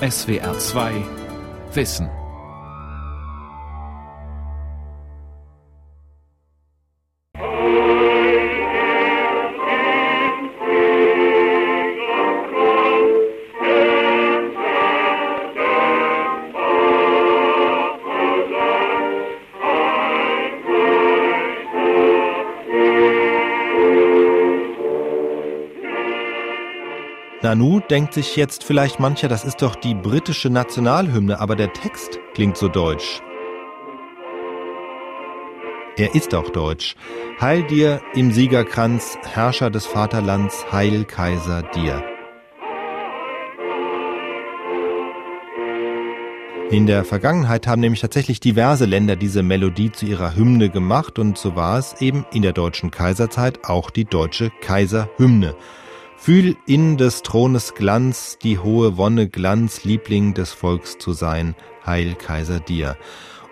SWR 2 Wissen Nanu denkt sich jetzt vielleicht mancher, das ist doch die britische Nationalhymne, aber der Text klingt so deutsch. Er ist auch deutsch. Heil dir im Siegerkranz, Herrscher des Vaterlands, Heil Kaiser dir. In der Vergangenheit haben nämlich tatsächlich diverse Länder diese Melodie zu ihrer Hymne gemacht und so war es eben in der deutschen Kaiserzeit auch die deutsche Kaiserhymne. Fühl in des Thrones Glanz, die hohe Wonne Glanz, Liebling des Volks zu sein, Heil Kaiser dir.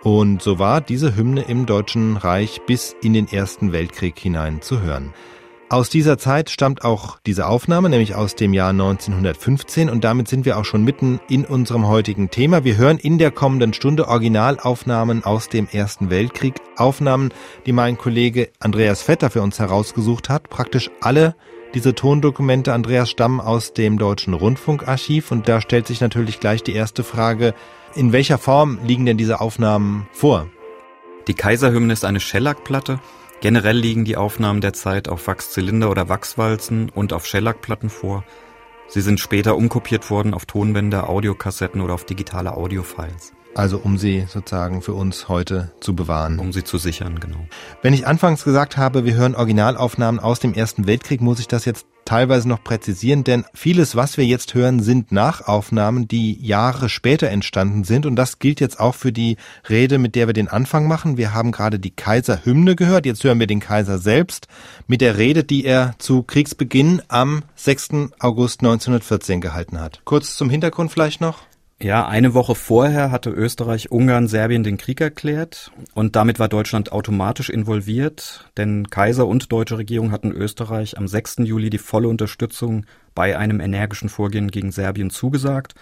Und so war diese Hymne im Deutschen Reich bis in den Ersten Weltkrieg hinein zu hören. Aus dieser Zeit stammt auch diese Aufnahme, nämlich aus dem Jahr 1915 und damit sind wir auch schon mitten in unserem heutigen Thema. Wir hören in der kommenden Stunde Originalaufnahmen aus dem Ersten Weltkrieg, Aufnahmen, die mein Kollege Andreas Vetter für uns herausgesucht hat, praktisch alle diese Tondokumente, Andreas, stammen aus dem Deutschen Rundfunkarchiv und da stellt sich natürlich gleich die erste Frage, in welcher Form liegen denn diese Aufnahmen vor? Die Kaiserhymne ist eine Schellackplatte. Generell liegen die Aufnahmen der Zeit auf Wachszylinder oder Wachswalzen und auf Schellackplatten vor. Sie sind später umkopiert worden auf Tonbänder, Audiokassetten oder auf digitale Audiofiles. Also um sie sozusagen für uns heute zu bewahren. Um sie zu sichern, genau. Wenn ich anfangs gesagt habe, wir hören Originalaufnahmen aus dem Ersten Weltkrieg, muss ich das jetzt teilweise noch präzisieren, denn vieles, was wir jetzt hören, sind Nachaufnahmen, die Jahre später entstanden sind. Und das gilt jetzt auch für die Rede, mit der wir den Anfang machen. Wir haben gerade die Kaiserhymne gehört, jetzt hören wir den Kaiser selbst mit der Rede, die er zu Kriegsbeginn am 6. August 1914 gehalten hat. Kurz zum Hintergrund vielleicht noch. Ja, eine Woche vorher hatte Österreich Ungarn Serbien den Krieg erklärt und damit war Deutschland automatisch involviert, denn Kaiser und deutsche Regierung hatten Österreich am 6. Juli die volle Unterstützung bei einem energischen Vorgehen gegen Serbien zugesagt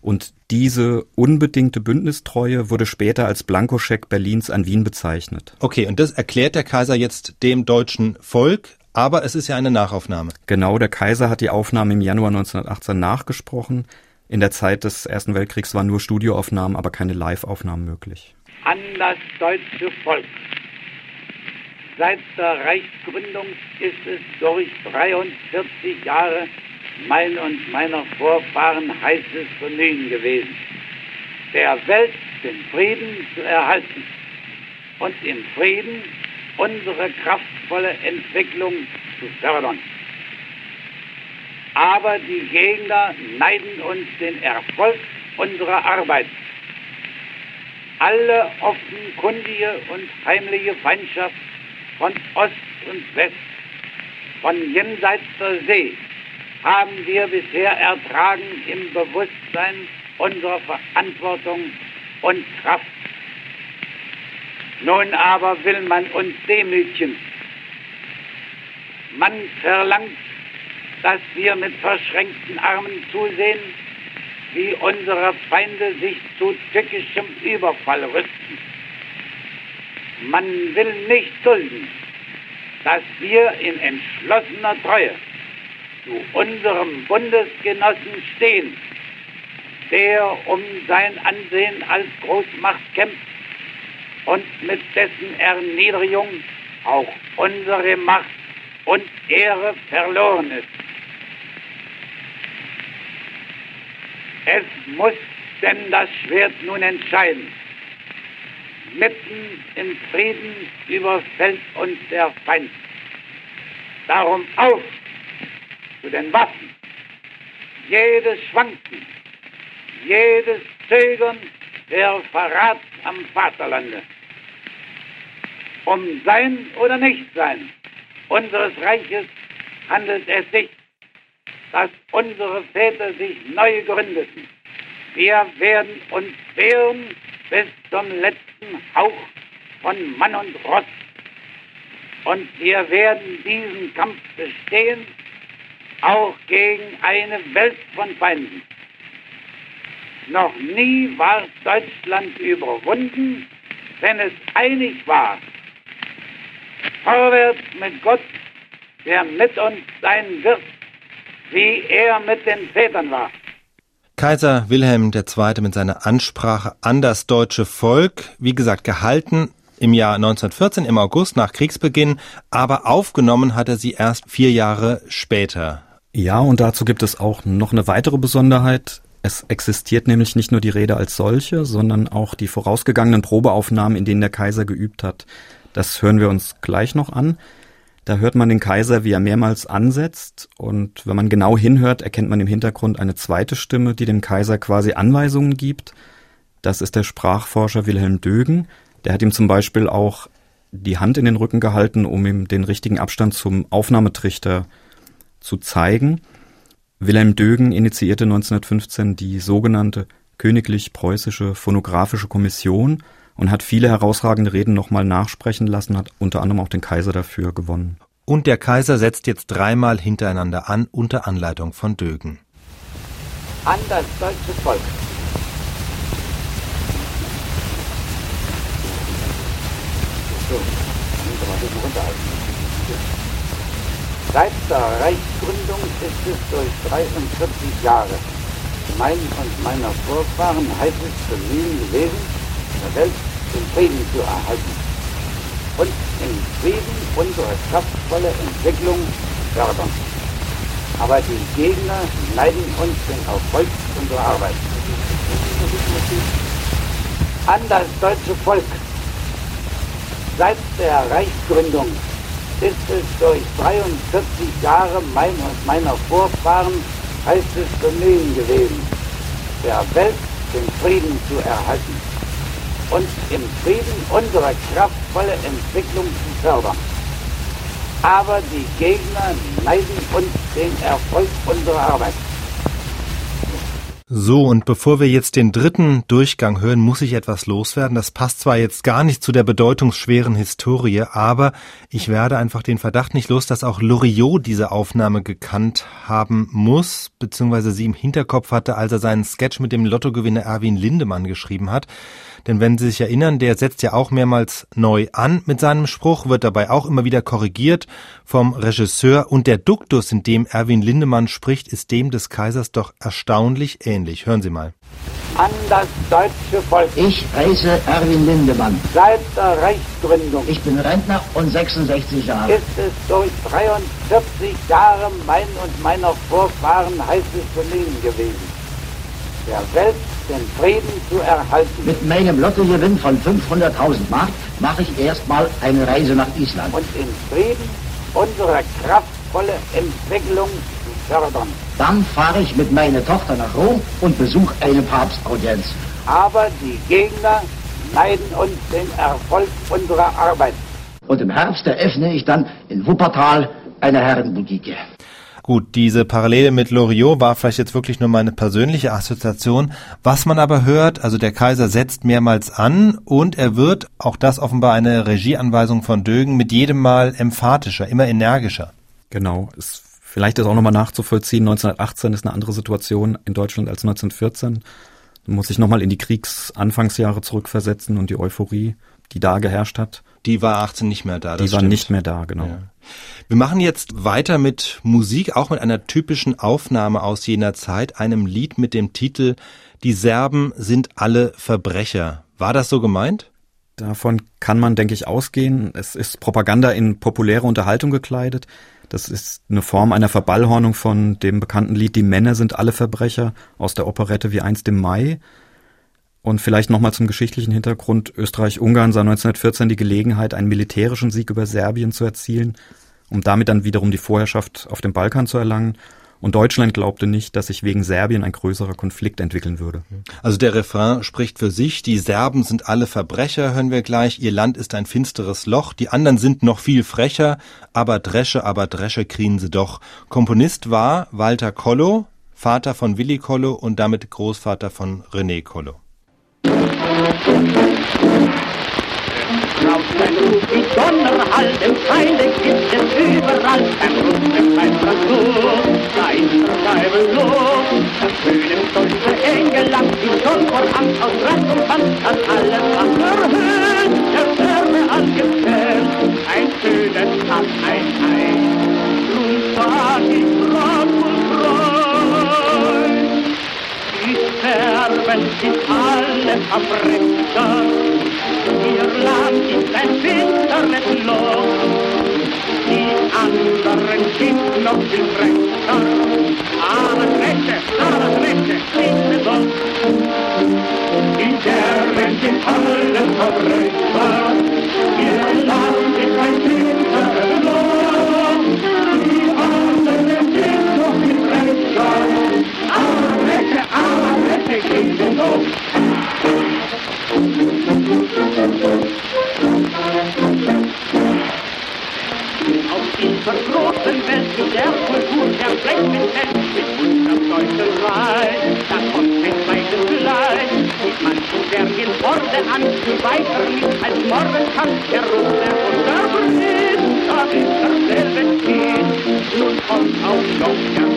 und diese unbedingte Bündnistreue wurde später als Blankoscheck Berlins an Wien bezeichnet. Okay, und das erklärt der Kaiser jetzt dem deutschen Volk, aber es ist ja eine Nachaufnahme. Genau, der Kaiser hat die Aufnahme im Januar 1918 nachgesprochen. In der Zeit des Ersten Weltkriegs waren nur Studioaufnahmen, aber keine Live-Aufnahmen möglich. An das deutsche Volk. Seit der Reichsgründung ist es durch 43 Jahre mein und meiner Vorfahren heißes Vergnügen gewesen, der Welt den Frieden zu erhalten und im Frieden unsere kraftvolle Entwicklung zu fördern aber die Gegner neiden uns den Erfolg unserer Arbeit. Alle offenkundige und heimliche Feindschaft von Ost und West, von jenseits der See, haben wir bisher ertragen im Bewusstsein unserer Verantwortung und Kraft. Nun aber will man uns demütigen. Man verlangt dass wir mit verschränkten Armen zusehen, wie unsere Feinde sich zu tückischem Überfall rüsten. Man will nicht dulden, dass wir in entschlossener Treue zu unserem Bundesgenossen stehen, der um sein Ansehen als Großmacht kämpft und mit dessen Erniedrigung auch unsere Macht und Ehre verloren ist. Es muss denn das Schwert nun entscheiden. Mitten im Frieden überfällt uns der Feind. Darum auf zu den Waffen. Jedes Schwanken, jedes Zögern der Verrat am Vaterlande. Um sein oder Nichtsein unseres Reiches handelt es sich dass unsere Väter sich neu gründeten. Wir werden uns wehren bis zum letzten Hauch von Mann und Ross. Und wir werden diesen Kampf bestehen, auch gegen eine Welt von Feinden. Noch nie war Deutschland überwunden, wenn es einig war. Vorwärts mit Gott, der mit uns sein wird, wie er mit den Vätern war. Kaiser Wilhelm II. mit seiner Ansprache an das deutsche Volk, wie gesagt, gehalten im Jahr 1914 im August nach Kriegsbeginn, aber aufgenommen hat er sie erst vier Jahre später. Ja, und dazu gibt es auch noch eine weitere Besonderheit. Es existiert nämlich nicht nur die Rede als solche, sondern auch die vorausgegangenen Probeaufnahmen, in denen der Kaiser geübt hat. Das hören wir uns gleich noch an. Da hört man den Kaiser, wie er mehrmals ansetzt und wenn man genau hinhört, erkennt man im Hintergrund eine zweite Stimme, die dem Kaiser quasi Anweisungen gibt. Das ist der Sprachforscher Wilhelm Dögen. Der hat ihm zum Beispiel auch die Hand in den Rücken gehalten, um ihm den richtigen Abstand zum Aufnahmetrichter zu zeigen. Wilhelm Dögen initiierte 1915 die sogenannte Königlich Preußische Phonographische Kommission – und hat viele herausragende Reden nochmal nachsprechen lassen, hat unter anderem auch den Kaiser dafür gewonnen. Und der Kaiser setzt jetzt dreimal hintereinander an, unter Anleitung von Dögen. An das deutsche Volk. So, Seit der Reichsgründung ist es durch 43 Jahre mein und meiner Vorfahren heißes Bemühen gewesen, der Welt den Frieden zu erhalten und im Frieden unsere kraftvolle Entwicklung fördern. Aber die Gegner neiden uns den Erfolg unserer Arbeit. An das deutsche Volk. Seit der Reichsgründung ist es durch 43 Jahre mein und meiner Vorfahren heißes Bemühen gewesen, der Welt den Frieden zu erhalten und im Frieden unsere kraftvolle Entwicklung zu fördern. Aber die Gegner neiden uns den Erfolg unserer Arbeit. So, und bevor wir jetzt den dritten Durchgang hören, muss ich etwas loswerden. Das passt zwar jetzt gar nicht zu der bedeutungsschweren Historie, aber ich werde einfach den Verdacht nicht los, dass auch Loriot diese Aufnahme gekannt haben muss, beziehungsweise sie im Hinterkopf hatte, als er seinen Sketch mit dem Lottogewinner Erwin Lindemann geschrieben hat. Denn wenn Sie sich erinnern, der setzt ja auch mehrmals neu an mit seinem Spruch, wird dabei auch immer wieder korrigiert vom Regisseur und der Duktus, in dem Erwin Lindemann spricht, ist dem des Kaisers doch erstaunlich ähnlich. Hören Sie mal. An das deutsche Volk. Ich heiße Erwin Lindemann. Seit der Reichsgründung. Ich bin Rentner und 66 Jahre. Ist es durch 43 Jahre mein und meiner Vorfahren heißes Bemühen gewesen. Der Welt den Frieden zu erhalten. Mit meinem Lottogewinn von 500.000 Mark mache ich erstmal eine Reise nach Island. Und in Frieden unsere kraftvolle Entwicklung zu fördern. Dann fahre ich mit meiner Tochter nach Rom und besuche eine Papstaudienz. Aber die Gegner leiden uns den Erfolg unserer Arbeit. Und im Herbst eröffne ich dann in Wuppertal eine Herrenboutique. Gut, diese Parallele mit Loriot war vielleicht jetzt wirklich nur meine persönliche Assoziation. Was man aber hört, also der Kaiser setzt mehrmals an und er wird, auch das offenbar eine Regieanweisung von Dögen, mit jedem Mal emphatischer, immer energischer. Genau. Es, vielleicht ist auch nochmal nachzuvollziehen, 1918 ist eine andere Situation in Deutschland als 1914. Da muss ich nochmal in die Kriegsanfangsjahre zurückversetzen und die Euphorie, die da geherrscht hat. Die war 18 nicht mehr da. die war nicht mehr da, genau. Ja. Wir machen jetzt weiter mit Musik, auch mit einer typischen Aufnahme aus jener Zeit, einem Lied mit dem Titel Die Serben sind alle Verbrecher. War das so gemeint? Davon kann man, denke ich, ausgehen. Es ist Propaganda in populäre Unterhaltung gekleidet. Das ist eine Form einer Verballhornung von dem bekannten Lied Die Männer sind alle Verbrecher aus der Operette wie einst im Mai. Und vielleicht nochmal zum geschichtlichen Hintergrund. Österreich-Ungarn sah 1914 die Gelegenheit, einen militärischen Sieg über Serbien zu erzielen um damit dann wiederum die Vorherrschaft auf dem Balkan zu erlangen. Und Deutschland glaubte nicht, dass sich wegen Serbien ein größerer Konflikt entwickeln würde. Also der Refrain spricht für sich. Die Serben sind alle Verbrecher, hören wir gleich. Ihr Land ist ein finsteres Loch. Die anderen sind noch viel frecher. Aber Dresche, aber Dresche kriegen sie doch. Komponist war Walter Kollo, Vater von Willi Kollo und damit Großvater von René Kollo. Donnerhall, dem Feinde gibt es überall kein Russen, kein Franzos, da ist der Teufel los. Das schöne deutsche England ist schon voran aus Rat und Band an alle Wasserhöhen der Wärme angezählt. Ein schönes Tag, ein Ei, drum sag ich Die Serben sind alle Verbrecher, ihr Land ist ein finsteres Loch die anderen sind noch viel frecher. Aber Rechte, aber Rechte, bitte doch. Die Terren sind alle Verbrecher, ihr Land ist ein Winterloch. Dieser großen Welt der Kultur der Flächenfeld mit unserer Deuterei. Da kommt ein zweites Leid, mit manchen Bergen Worte an, die weiter nicht als morgen kann. Der Rote und der Brit, da ist derselbe Kind. Nun kommt auch noch der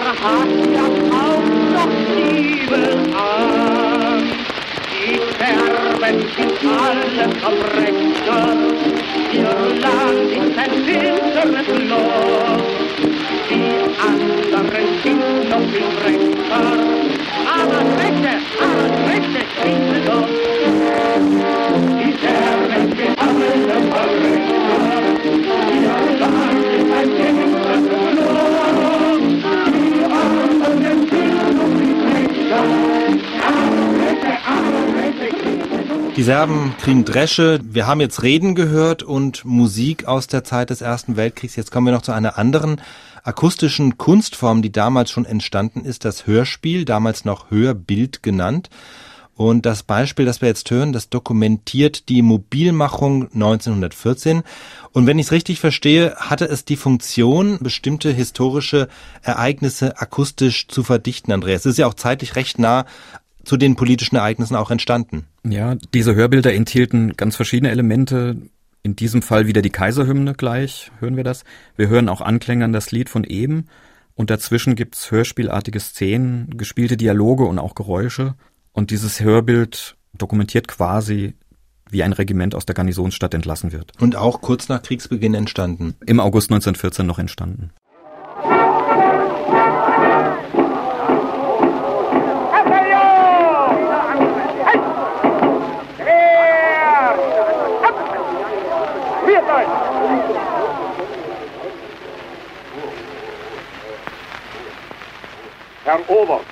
der hat ja auch noch Liebe an. Die Serben sind alle Verbrecher, ihr Land ist ein finsteres Loch. Die anderen sind noch viel frecher, aber Rechte, aber Rechte kriegen doch. Die sind alle ihr Land ist ein finsteres Die Serben kriegen Dresche. Wir haben jetzt Reden gehört und Musik aus der Zeit des Ersten Weltkriegs. Jetzt kommen wir noch zu einer anderen akustischen Kunstform, die damals schon entstanden ist, das Hörspiel, damals noch Hörbild genannt. Und das Beispiel, das wir jetzt hören, das dokumentiert die Mobilmachung 1914. Und wenn ich es richtig verstehe, hatte es die Funktion, bestimmte historische Ereignisse akustisch zu verdichten, Andreas. Es ist ja auch zeitlich recht nah zu den politischen Ereignissen auch entstanden. Ja, diese Hörbilder enthielten ganz verschiedene Elemente. In diesem Fall wieder die Kaiserhymne gleich, hören wir das. Wir hören auch Anklänge an das Lied von eben. Und dazwischen gibt's hörspielartige Szenen, gespielte Dialoge und auch Geräusche. Und dieses Hörbild dokumentiert quasi, wie ein Regiment aus der Garnisonsstadt entlassen wird. Und auch kurz nach Kriegsbeginn entstanden. Im August 1914 noch entstanden. Herr Oberst,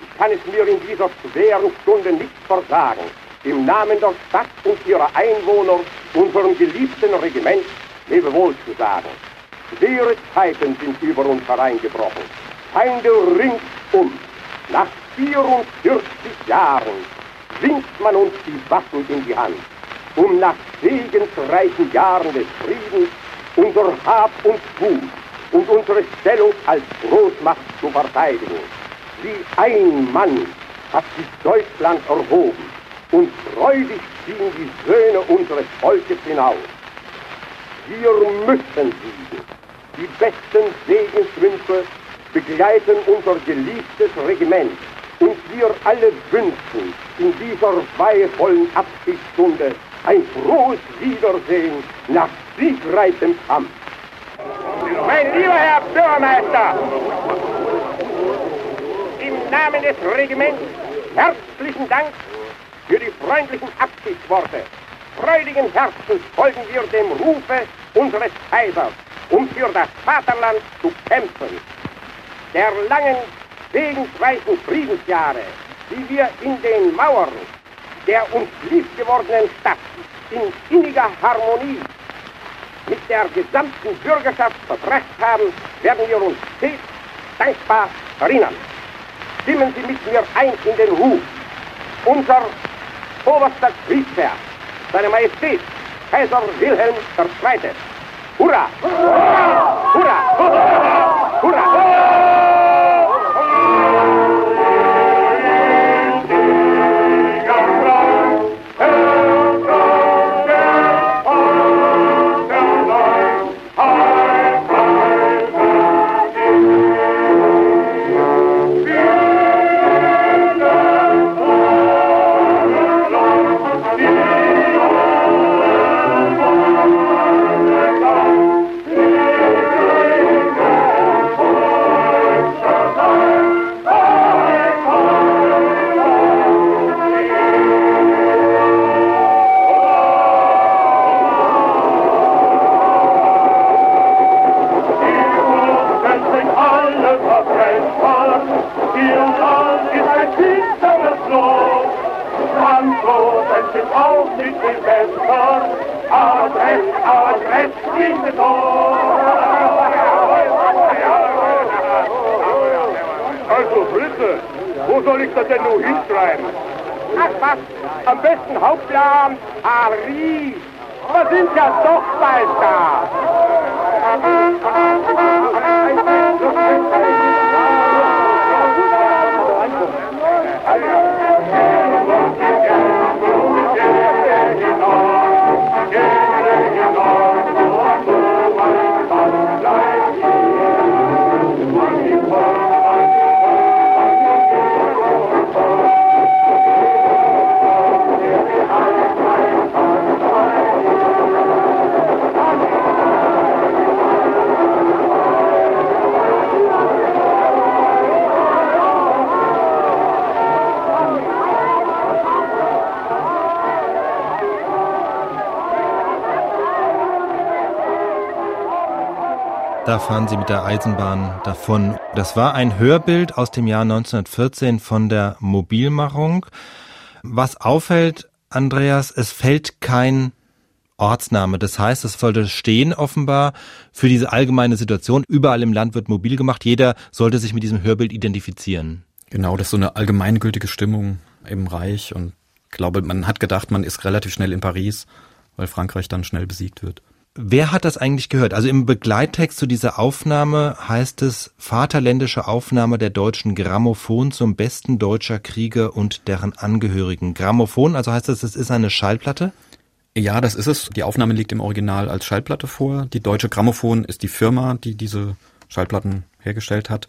ich kann es mir in dieser schweren Stunde nicht versagen, im Namen der Stadt und ihrer Einwohner unserem geliebten Regiment Lebewohl zu sagen. Schwere Zeiten sind über uns hereingebrochen. Feinde ringsum. Nach 44 Jahren winkt man uns die Waffen in die Hand, um nach segensreichen Jahren des Friedens unser Hab und Gut und unsere Stellung als Großmacht zu verteidigen. Wie ein Mann hat sich Deutschland erhoben und freudig ziehen die Söhne unseres Volkes hinaus. Wir müssen siegen. Die besten Segenswünsche begleiten unser geliebtes Regiment und wir alle wünschen in dieser weihevollen Abschiedsstunde ein frohes Wiedersehen nach siegreichem Kampf. Mein lieber Herr Bürgermeister, Namen des Regiments herzlichen Dank für die freundlichen Abschiedsworte. Freudigen Herzens folgen wir dem Rufe unseres Kaisers, um für das Vaterland zu kämpfen. Der langen, segensreichen Friedensjahre, die wir in den Mauern der uns lieb gewordenen Stadt in inniger Harmonie mit der gesamten Bürgerschaft verbracht haben, werden wir uns stets dankbar erinnern. Stimmen Sie mit mir ein in den Ruf. Unser oberster Kriegsherr, seine Majestät, Kaiser Wilhelm II. Hurra! Hurra! Hurra! Hurra! Tor, Adress, Adress, diese Also, Fritze, wo soll ich das denn nur hinschreiben? Ach was, am besten Hauptplan Paris. Wir sind ja doch bald da. Da fahren sie mit der Eisenbahn davon. Das war ein Hörbild aus dem Jahr 1914 von der Mobilmachung. Was auffällt, Andreas, es fällt kein Ortsname. Das heißt, es sollte stehen offenbar für diese allgemeine Situation. Überall im Land wird mobil gemacht. Jeder sollte sich mit diesem Hörbild identifizieren. Genau, das ist so eine allgemeingültige Stimmung im Reich und ich glaube, man hat gedacht, man ist relativ schnell in Paris, weil Frankreich dann schnell besiegt wird. Wer hat das eigentlich gehört? Also im Begleittext zu dieser Aufnahme heißt es Vaterländische Aufnahme der deutschen Grammophon zum besten deutscher Krieger und deren Angehörigen. Grammophon, also heißt das, es ist eine Schallplatte? Ja, das ist es. Die Aufnahme liegt im Original als Schallplatte vor. Die Deutsche Grammophon ist die Firma, die diese Schallplatten hergestellt hat.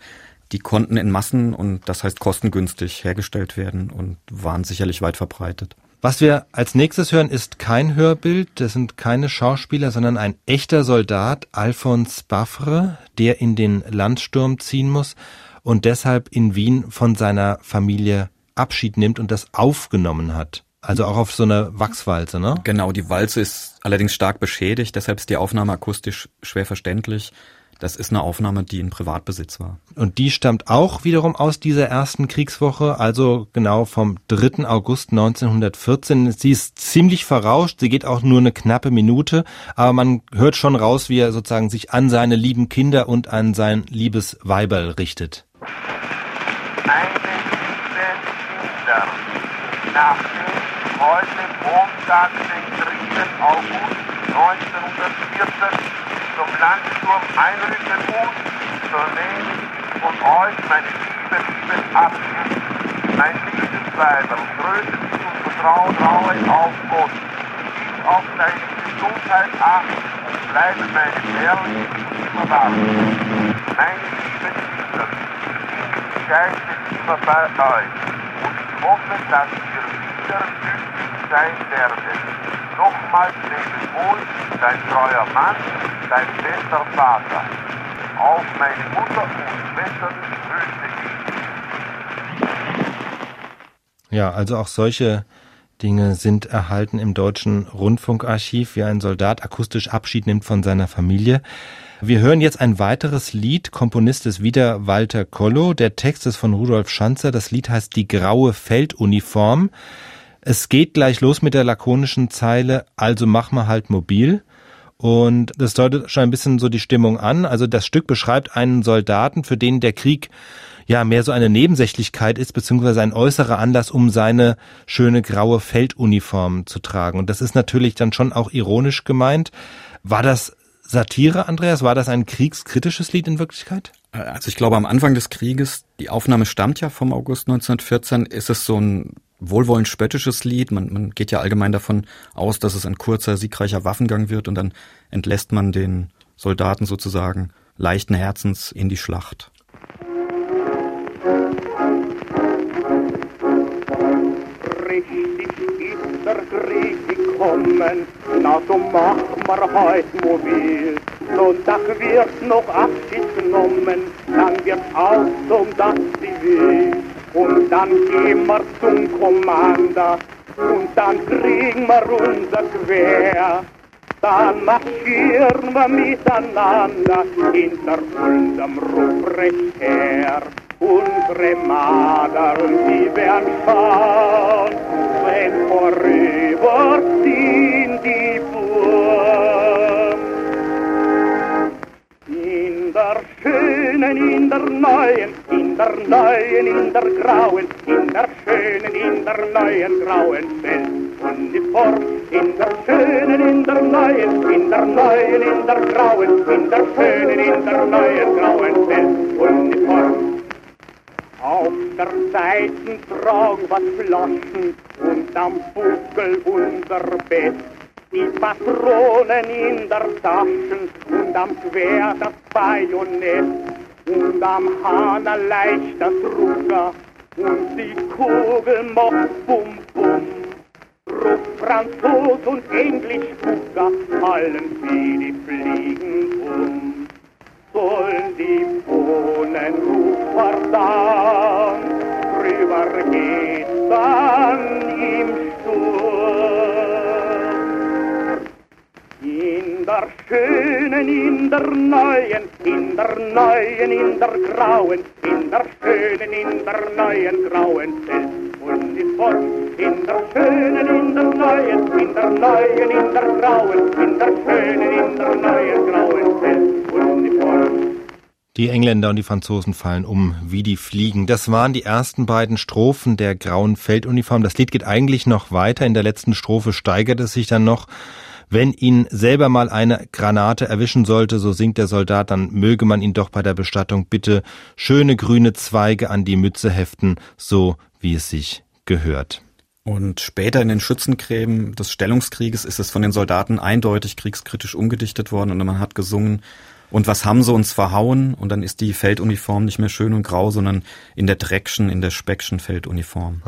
Die konnten in Massen und das heißt kostengünstig hergestellt werden und waren sicherlich weit verbreitet. Was wir als nächstes hören, ist kein Hörbild, das sind keine Schauspieler, sondern ein echter Soldat, Alphonse Baffre, der in den Landsturm ziehen muss und deshalb in Wien von seiner Familie Abschied nimmt und das aufgenommen hat. Also auch auf so einer Wachswalze, ne? Genau, die Walze ist allerdings stark beschädigt, deshalb ist die Aufnahme akustisch schwer verständlich. Das ist eine Aufnahme, die in Privatbesitz war. Und die stammt auch wiederum aus dieser ersten Kriegswoche, also genau vom 3. August 1914. Sie ist ziemlich verrauscht, sie geht auch nur eine knappe Minute, aber man hört schon raus, wie er sozusagen sich an seine lieben Kinder und an sein liebes Weiberl richtet. Meine lieben Kinder, nachdem heute Montag, den 3. August 1914 zum Landsturm muss, so nehme ich von euch meine liebe, liebe Abschied. Mein liebes Weiber, größtes und Vertrauen raue auf Gott. Gib auf deine Gesundheit acht und bleibe meine Ehrlich immer da. Meine liebe Kinder, ich bin geistig immer bei euch und ich hoffe, dass ihr glücklich sein werdet. Nochmals lebe wohl, dein treuer Mann, dein bester Vater. Auf meine Mutter und Schwestern grüße ich. Ja, also auch solche Dinge sind erhalten im deutschen Rundfunkarchiv, wie ein Soldat akustisch Abschied nimmt von seiner Familie. Wir hören jetzt ein weiteres Lied. Komponist ist wieder Walter Kollo. Der Text ist von Rudolf Schanzer. Das Lied heißt Die graue Felduniform. Es geht gleich los mit der lakonischen Zeile, also mach mal halt mobil. Und das deutet schon ein bisschen so die Stimmung an. Also das Stück beschreibt einen Soldaten, für den der Krieg ja mehr so eine Nebensächlichkeit ist, beziehungsweise ein äußerer Anlass, um seine schöne graue Felduniform zu tragen. Und das ist natürlich dann schon auch ironisch gemeint. War das Satire, Andreas? War das ein kriegskritisches Lied in Wirklichkeit? Also ich glaube, am Anfang des Krieges, die Aufnahme stammt ja vom August 1914, ist es so ein wohlwollend spöttisches Lied. Man, man geht ja allgemein davon aus, dass es ein kurzer, siegreicher Waffengang wird und dann entlässt man den Soldaten sozusagen leichten Herzens in die Schlacht. Richtig ist der Krieg gekommen, na so mach mar heut mobil. Sonntag wird noch Abschied genommen, dann wird auch zum das Zivil. Und dann gehen wir zum Commander und dann kriegen wir unser Quer. Dann marschieren wir miteinander hinter unserem Ruprecht her. Unsere Madern, die werden schauen, wenn vorüber sind die Burg. In der schönen, in der neuen, in der neuen, in der grauen, in der schönen, in der neuen grauen Felduniform. In der schönen, in der neuen, in der neuen, in der grauen, in der schönen, in der neuen grauen Felduniform. Auf der Seiten tragen was Flaschen und am Buckel unser Bett. Die Patronen in der Taschen und am Schwert das Bajonett und am Hahn leicht das Rucker und die Kugel macht Bum Bum. Ruft Franzos und Englisch Spucker, fallen wie die Fliegen um sollen die Bohnen verdammt, drüber geht dann im In der schönen, in der neuen, in der neuen, in der grauen, in der schönen, in der neuen grauen Felduniform. In der schönen, in der neuen, in der neuen, in der grauen, in der schönen, in der neuen grauen Felduniform. Die Engländer und die Franzosen fallen um wie die Fliegen. Das waren die ersten beiden Strophen der grauen Felduniform. Das Lied geht eigentlich noch weiter. In der letzten Strophe steigert es sich dann noch. Wenn ihn selber mal eine Granate erwischen sollte, so singt der Soldat, dann möge man ihn doch bei der Bestattung bitte schöne grüne Zweige an die Mütze heften, so wie es sich gehört. Und später in den Schützengräben des Stellungskrieges ist es von den Soldaten eindeutig kriegskritisch umgedichtet worden und man hat gesungen, und was haben sie uns verhauen? Und dann ist die Felduniform nicht mehr schön und grau, sondern in der Dreckschen, in der Speckschen Felduniform.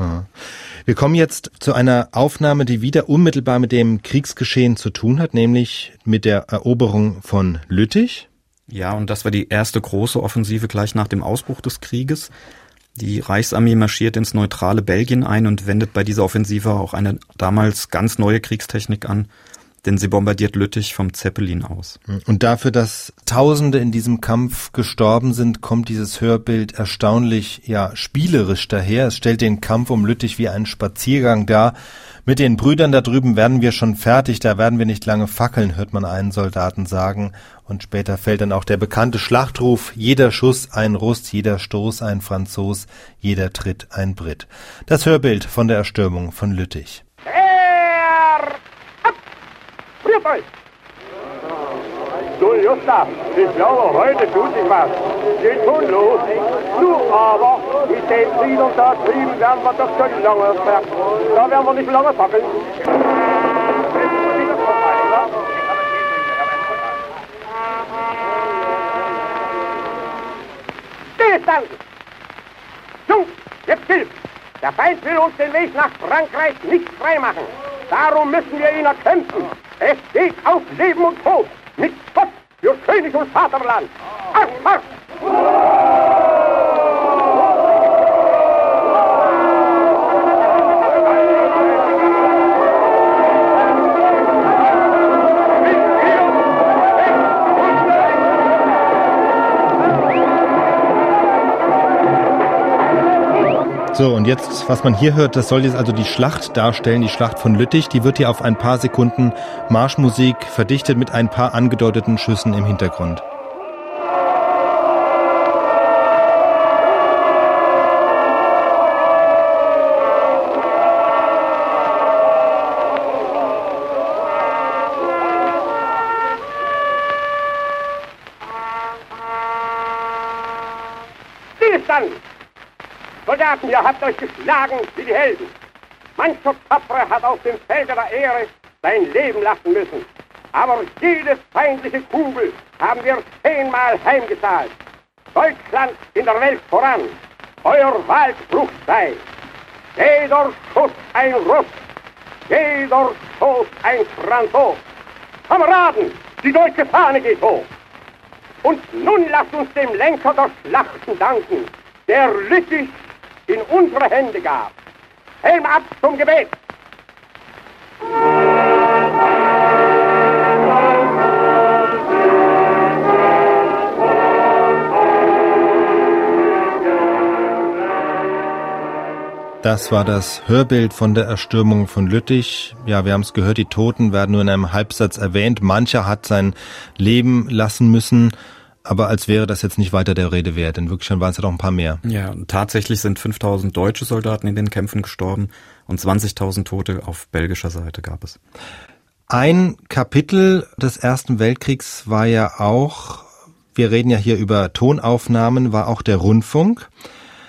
Wir kommen jetzt zu einer Aufnahme, die wieder unmittelbar mit dem Kriegsgeschehen zu tun hat, nämlich mit der Eroberung von Lüttich. Ja, und das war die erste große Offensive gleich nach dem Ausbruch des Krieges. Die Reichsarmee marschiert ins neutrale Belgien ein und wendet bei dieser Offensive auch eine damals ganz neue Kriegstechnik an, denn sie bombardiert Lüttich vom Zeppelin aus. Und dafür, dass Tausende in diesem Kampf gestorben sind, kommt dieses Hörbild erstaunlich, ja, spielerisch daher. Es stellt den Kampf um Lüttich wie einen Spaziergang dar. Mit den Brüdern da drüben werden wir schon fertig, da werden wir nicht lange fackeln, hört man einen Soldaten sagen. Und später fällt dann auch der bekannte Schlachtruf, jeder Schuss ein Russ, jeder Stoß ein Franzos, jeder Tritt ein Brit. Das Hörbild von der Erstürmung von Lüttich. Friert euch! Du, Gustav, ich glaube, heute tut sich was. Geht schon los. Du aber, mit den Liedern da drüben werden wir doch schon lange fertig. Da werden wir nicht lange fackeln. Stillstand! Jungs, jetzt hilft! Der Feind will uns den Weg nach Frankreich nicht freimachen. Darum müssen wir ihn erkämpfen. Es geht auf Leben und Tod. Mit Gott für König und Vaterland. Marsch, So, und jetzt, was man hier hört, das soll jetzt also die Schlacht darstellen, die Schlacht von Lüttich. Die wird hier auf ein paar Sekunden Marschmusik verdichtet mit ein paar angedeuteten Schüssen im Hintergrund. Euch geschlagen wie die Helden. Mancher Tapfere hat auf dem Felde der Ehre sein Leben lassen müssen. Aber jede feindliche Kugel haben wir zehnmal heimgezahlt. Deutschland in der Welt voran. Euer Wahlspruch sei, jeder Schuss ein Russ, jeder Stoß ein Franzos. Kameraden, die deutsche Fahne geht hoch. Und nun lasst uns dem Lenker der Schlachten danken, der Lüttich in unsere Hände gab. Helm ab zum Gebet! Das war das Hörbild von der Erstürmung von Lüttich. Ja, wir haben es gehört, die Toten werden nur in einem Halbsatz erwähnt. Mancher hat sein Leben lassen müssen. Aber als wäre das jetzt nicht weiter der Rede wert, denn wirklich waren es ja doch ein paar mehr. Ja, tatsächlich sind 5000 deutsche Soldaten in den Kämpfen gestorben und 20.000 Tote auf belgischer Seite gab es. Ein Kapitel des Ersten Weltkriegs war ja auch, wir reden ja hier über Tonaufnahmen, war auch der Rundfunk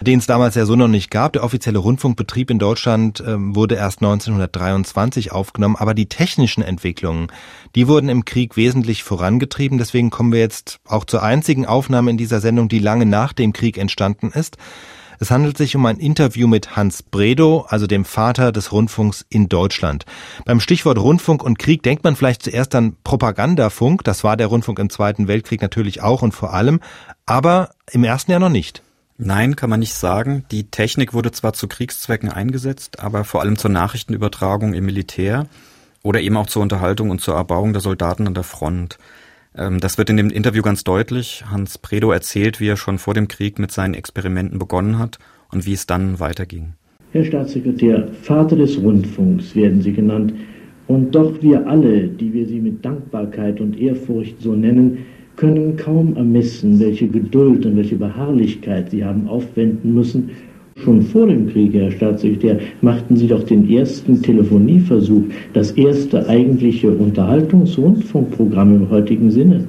den es damals ja so noch nicht gab. Der offizielle Rundfunkbetrieb in Deutschland ähm, wurde erst 1923 aufgenommen, aber die technischen Entwicklungen, die wurden im Krieg wesentlich vorangetrieben. Deswegen kommen wir jetzt auch zur einzigen Aufnahme in dieser Sendung, die lange nach dem Krieg entstanden ist. Es handelt sich um ein Interview mit Hans Bredow, also dem Vater des Rundfunks in Deutschland. Beim Stichwort Rundfunk und Krieg denkt man vielleicht zuerst an Propagandafunk. Das war der Rundfunk im Zweiten Weltkrieg natürlich auch und vor allem, aber im ersten Jahr noch nicht. Nein, kann man nicht sagen. Die Technik wurde zwar zu Kriegszwecken eingesetzt, aber vor allem zur Nachrichtenübertragung im Militär oder eben auch zur Unterhaltung und zur Erbauung der Soldaten an der Front. Ähm, das wird in dem Interview ganz deutlich. Hans Predo erzählt, wie er schon vor dem Krieg mit seinen Experimenten begonnen hat und wie es dann weiterging. Herr Staatssekretär, Vater des Rundfunks werden Sie genannt. Und doch wir alle, die wir Sie mit Dankbarkeit und Ehrfurcht so nennen, können kaum ermessen, welche Geduld und welche Beharrlichkeit Sie haben aufwenden müssen. Schon vor dem Krieg, Herr Staatssekretär, machten Sie doch den ersten Telefonieversuch, das erste eigentliche Unterhaltungsrundfunkprogramm im heutigen Sinne,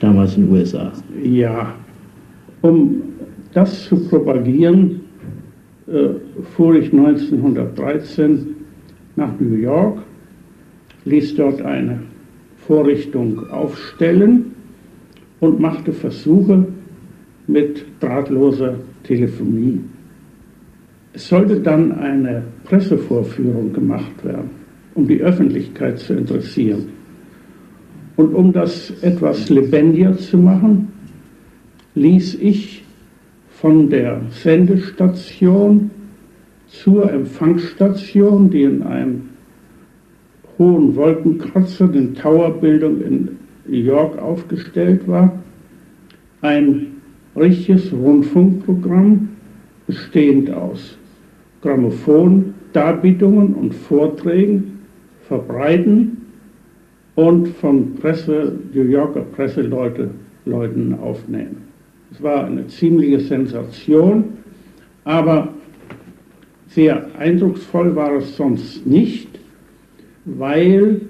damals in den USA. Ja, um das zu propagieren, äh, fuhr ich 1913 nach New York, ließ dort eine Vorrichtung aufstellen und machte Versuche mit drahtloser Telefonie. Es sollte dann eine Pressevorführung gemacht werden, um die Öffentlichkeit zu interessieren. Und um das etwas lebendiger zu machen, ließ ich von der Sendestation zur Empfangsstation, die in einem hohen Wolkenkratzer, den Towerbildung in New York aufgestellt war, ein richtiges Rundfunkprogramm bestehend aus Grammophon, Darbietungen und Vorträgen verbreiten und von Presse, New Yorker Presseleute Leuten aufnehmen. Es war eine ziemliche Sensation, aber sehr eindrucksvoll war es sonst nicht, weil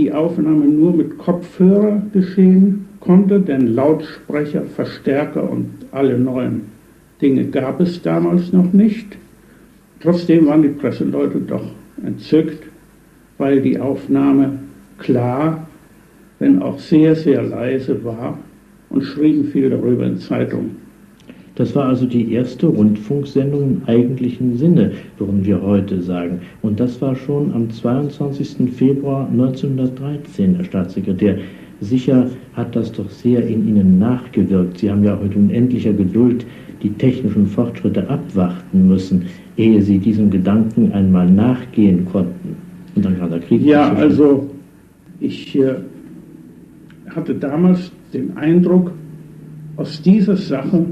die Aufnahme nur mit Kopfhörer geschehen konnte, denn Lautsprecher, Verstärker und alle neuen Dinge gab es damals noch nicht. Trotzdem waren die Presseleute doch entzückt, weil die Aufnahme klar, wenn auch sehr, sehr leise war und schrieben viel darüber in Zeitungen. Das war also die erste Rundfunksendung im eigentlichen Sinne, würden wir heute sagen. Und das war schon am 22. Februar 1913, Herr Staatssekretär. Sicher hat das doch sehr in Ihnen nachgewirkt. Sie haben ja heute unendlicher Geduld die technischen Fortschritte abwarten müssen, ehe Sie diesem Gedanken einmal nachgehen konnten. Und dann kam der Krieg. Ja, also ich äh, hatte damals den Eindruck, aus dieser Sache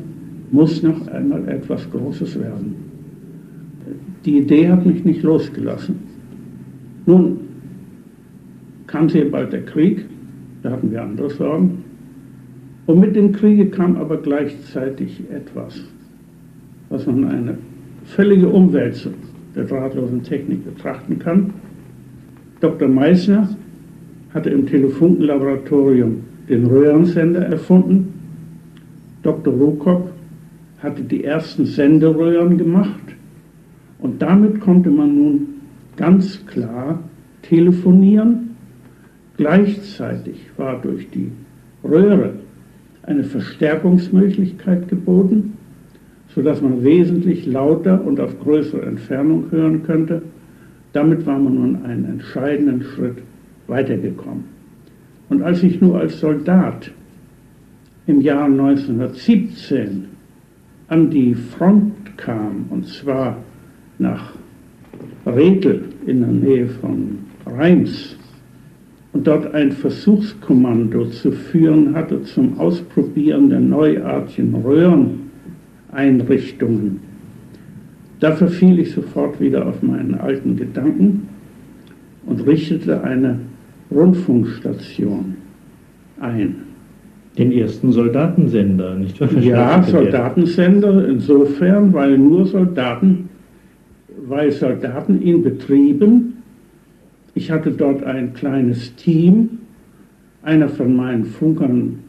muss noch einmal etwas Großes werden. Die Idee hat mich nicht losgelassen. Nun kam sehr bald der Krieg, da hatten wir andere Sorgen. Und mit dem Kriege kam aber gleichzeitig etwas, was man eine völlige Umwälzung der drahtlosen Technik betrachten kann. Dr. Meissner hatte im Telefunkenlaboratorium den Röhrensender erfunden. Dr. Rukop hatte die ersten Senderöhren gemacht und damit konnte man nun ganz klar telefonieren. Gleichzeitig war durch die Röhre eine Verstärkungsmöglichkeit geboten, sodass man wesentlich lauter und auf größere Entfernung hören könnte. Damit war man nun einen entscheidenden Schritt weitergekommen. Und als ich nur als Soldat im Jahr 1917 an die Front kam, und zwar nach Redl in der Nähe von Reims, und dort ein Versuchskommando zu führen hatte zum Ausprobieren der neuartigen Röhreneinrichtungen. Da verfiel ich sofort wieder auf meinen alten Gedanken und richtete eine Rundfunkstation ein. Den ersten Soldatensender, nicht wahr? Ja, Soldatensender insofern, weil nur Soldaten, weil Soldaten in Betrieben, ich hatte dort ein kleines Team, einer von meinen Funkern,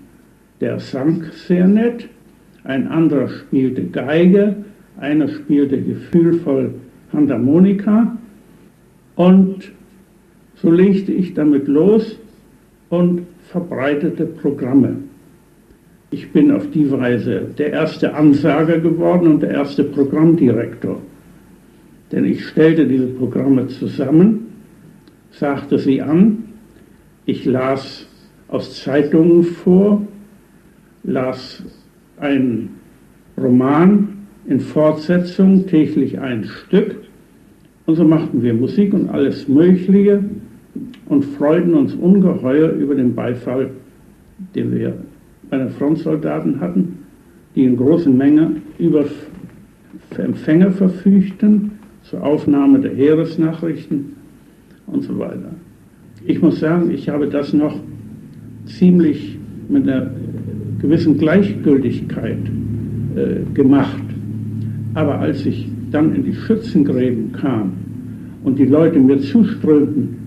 der sang sehr nett, ein anderer spielte Geige, einer spielte gefühlvoll Handharmonika und so legte ich damit los und verbreitete Programme. Ich bin auf die Weise der erste Ansager geworden und der erste Programmdirektor. Denn ich stellte diese Programme zusammen, sagte sie an, ich las aus Zeitungen vor, las einen Roman in Fortsetzung, täglich ein Stück. Und so machten wir Musik und alles Mögliche und freuten uns ungeheuer über den Beifall, den wir bei den Frontsoldaten hatten, die in großen Menge über Empfänger verfügten zur Aufnahme der Heeresnachrichten und so weiter. Ich muss sagen, ich habe das noch ziemlich mit einer gewissen Gleichgültigkeit äh, gemacht. Aber als ich dann in die Schützengräben kam und die Leute mir zuströmten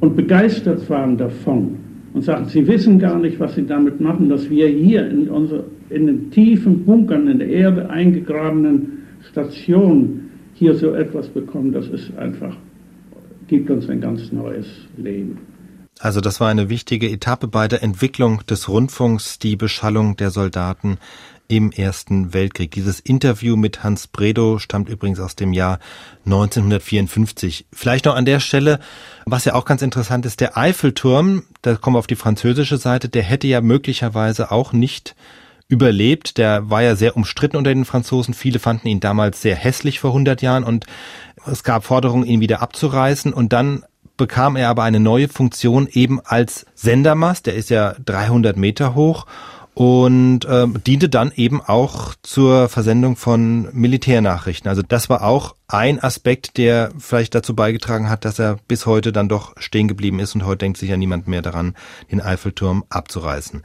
und begeistert waren davon und sagten, sie wissen gar nicht, was sie damit machen, dass wir hier in, unsere, in den tiefen Bunkern in der Erde eingegrabenen Stationen hier so etwas bekommen, das ist einfach, gibt uns ein ganz neues Leben. Also das war eine wichtige Etappe bei der Entwicklung des Rundfunks, die Beschallung der Soldaten im Ersten Weltkrieg. Dieses Interview mit Hans Bredow stammt übrigens aus dem Jahr 1954. Vielleicht noch an der Stelle, was ja auch ganz interessant ist, der Eiffelturm, da kommen wir auf die französische Seite, der hätte ja möglicherweise auch nicht überlebt. Der war ja sehr umstritten unter den Franzosen. Viele fanden ihn damals sehr hässlich vor 100 Jahren und es gab Forderungen, ihn wieder abzureißen. Und dann bekam er aber eine neue Funktion eben als Sendermast. Der ist ja 300 Meter hoch und äh, diente dann eben auch zur Versendung von Militärnachrichten. Also das war auch ein Aspekt, der vielleicht dazu beigetragen hat, dass er bis heute dann doch stehen geblieben ist und heute denkt sich ja niemand mehr daran, den Eiffelturm abzureißen.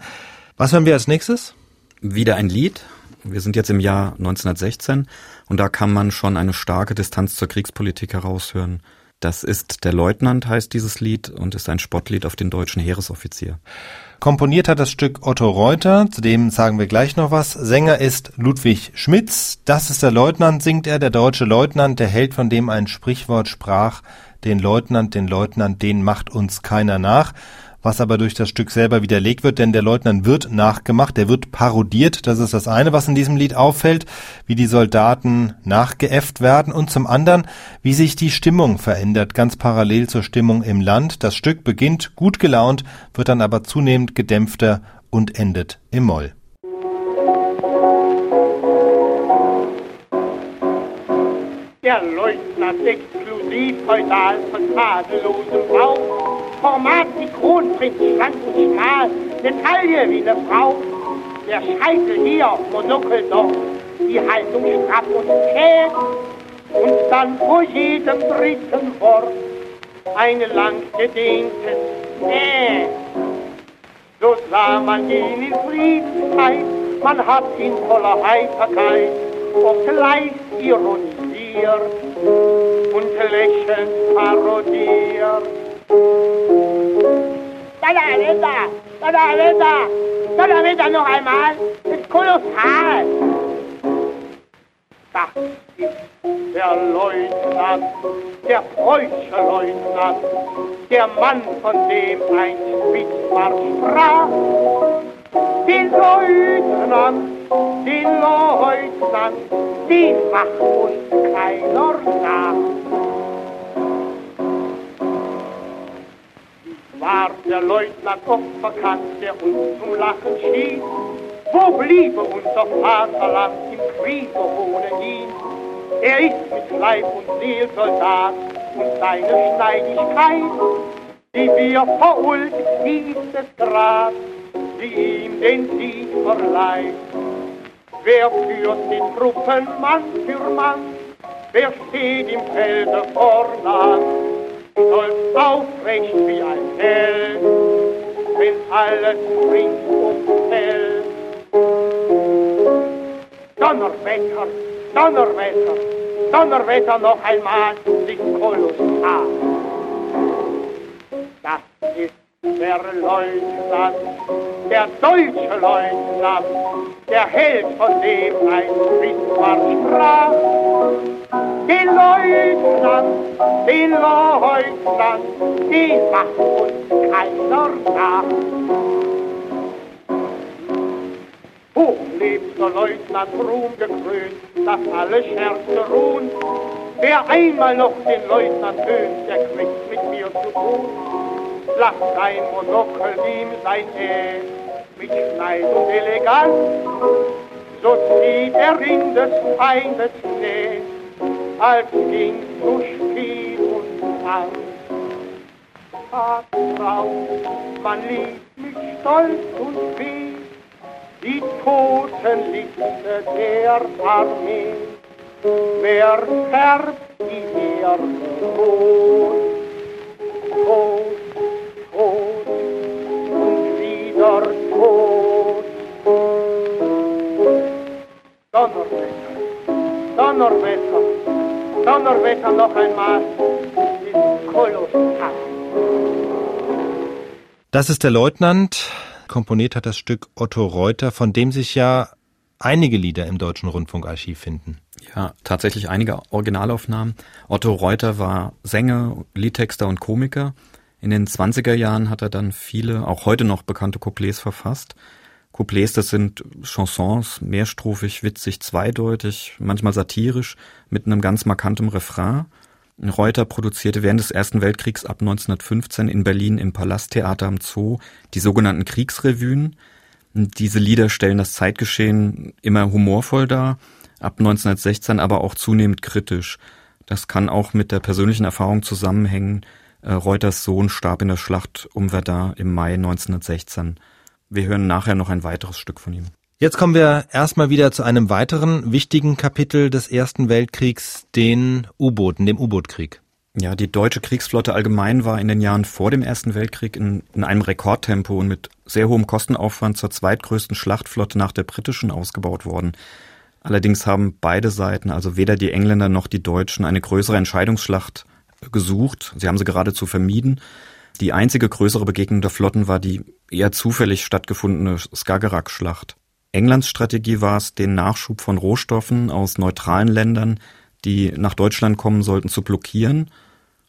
Was hören wir als nächstes? Wieder ein Lied. Wir sind jetzt im Jahr 1916 und da kann man schon eine starke Distanz zur Kriegspolitik heraushören. Das ist Der Leutnant heißt dieses Lied und ist ein Spottlied auf den deutschen Heeresoffizier. Komponiert hat das Stück Otto Reuter, zu dem sagen wir gleich noch was. Sänger ist Ludwig Schmitz. Das ist der Leutnant, singt er, der deutsche Leutnant, der Held, von dem ein Sprichwort sprach, den Leutnant, den Leutnant, den macht uns keiner nach was aber durch das Stück selber widerlegt wird, denn der Leutnant wird nachgemacht, der wird parodiert. Das ist das eine, was in diesem Lied auffällt, wie die Soldaten nachgeäfft werden und zum anderen, wie sich die Stimmung verändert, ganz parallel zur Stimmung im Land. Das Stück beginnt gut gelaunt, wird dann aber zunehmend gedämpfter und endet im Moll. Der Leutnant exklusiv feudal von tadellosem Bau Format wie Kronprinz, schlank und schmal, eine Taille wie eine Frau. Der Scheitel hier, Monokel dort, die Haltung straff und kehrt. Und dann vor jedem dritten Wort ein lang gedehntes Äh. So sah man ihn in Friedenszeit, man hat ihn voller Heiterkeit, obgleich ironisiert und lächelnd parodiert. Donnerwetter, Donnerwetter, Donnerwetter noch einmal, das ist kolossal. Das ist der Leutnant, der preußische Leutnant, der Mann, von dem ein Spitzmarsch sprach. Den Leutnant, den Leutnant, den macht uns keiner nach. War der Leutnant oft verkannt, der uns zum Lachen schien. Wo bliebe unser Vaterland im Kriege ohne ihn? Er ist mit Leib und Seel Soldat und seine Schneidigkeit, die wir verulgt dieses Grad, die ihm den Sieg verleiht. Wer führt die Truppen Mann für Mann? Wer steht im Felde vorn an? Stolz aufrecht wie ein Held. wenn alles ringsum fällt. Donnerwetter, Donnerwetter, Donnerwetter noch einmal, sich kolossal. Das ist der Leutnant, der deutsche Leutnant, der Held, von dem ein Bismarck sprach. Den Leutnant, den Leutnant, den macht uns keiner nach. Hoch lebt der Leutnant Ruhm gekrönt, dass alle Scherze ruhen. Wer einmal noch den Leutnant höhnt, der kriegt mit mir zu tun. Lacht sein Monokel ihm sein Ä mit Schneid und Eleganz, so zieht er in des Feindes Nähe, als ging zu Spiel und Angst. Ach, Frau, man liebt mich stolz und weh, die Totenliste der Armee. Wer färbt die Erde rot? Tot, tot und wieder tot. Donnerwetter, Donnerwetter, Donnerwetter noch einmal, ist kolossal. Das ist der Leutnant. Komponiert hat das Stück Otto Reuter, von dem sich ja einige Lieder im Deutschen Rundfunkarchiv finden. Ja, tatsächlich einige Originalaufnahmen. Otto Reuter war Sänger, Liedtexter und Komiker. In den 20er Jahren hat er dann viele, auch heute noch bekannte Couplets verfasst. Couplets, das sind Chansons, mehrstrophig, witzig, zweideutig, manchmal satirisch, mit einem ganz markantem Refrain. Reuter produzierte während des Ersten Weltkriegs ab 1915 in Berlin im Palasttheater am Zoo die sogenannten Kriegsrevuen. Diese Lieder stellen das Zeitgeschehen immer humorvoll dar, ab 1916 aber auch zunehmend kritisch. Das kann auch mit der persönlichen Erfahrung zusammenhängen. Äh, Reuters Sohn starb in der Schlacht um Verdun im Mai 1916. Wir hören nachher noch ein weiteres Stück von ihm. Jetzt kommen wir erstmal wieder zu einem weiteren wichtigen Kapitel des Ersten Weltkriegs, den U-Booten, dem U-Boot-Krieg. Ja, die deutsche Kriegsflotte allgemein war in den Jahren vor dem Ersten Weltkrieg in, in einem Rekordtempo und mit sehr hohem Kostenaufwand zur zweitgrößten Schlachtflotte nach der britischen ausgebaut worden. Allerdings haben beide Seiten, also weder die Engländer noch die Deutschen, eine größere Entscheidungsschlacht gesucht. Sie haben sie geradezu vermieden. Die einzige größere Begegnung der Flotten war die eher zufällig stattgefundene Skagerrak-Schlacht. Englands Strategie war es, den Nachschub von Rohstoffen aus neutralen Ländern, die nach Deutschland kommen sollten, zu blockieren.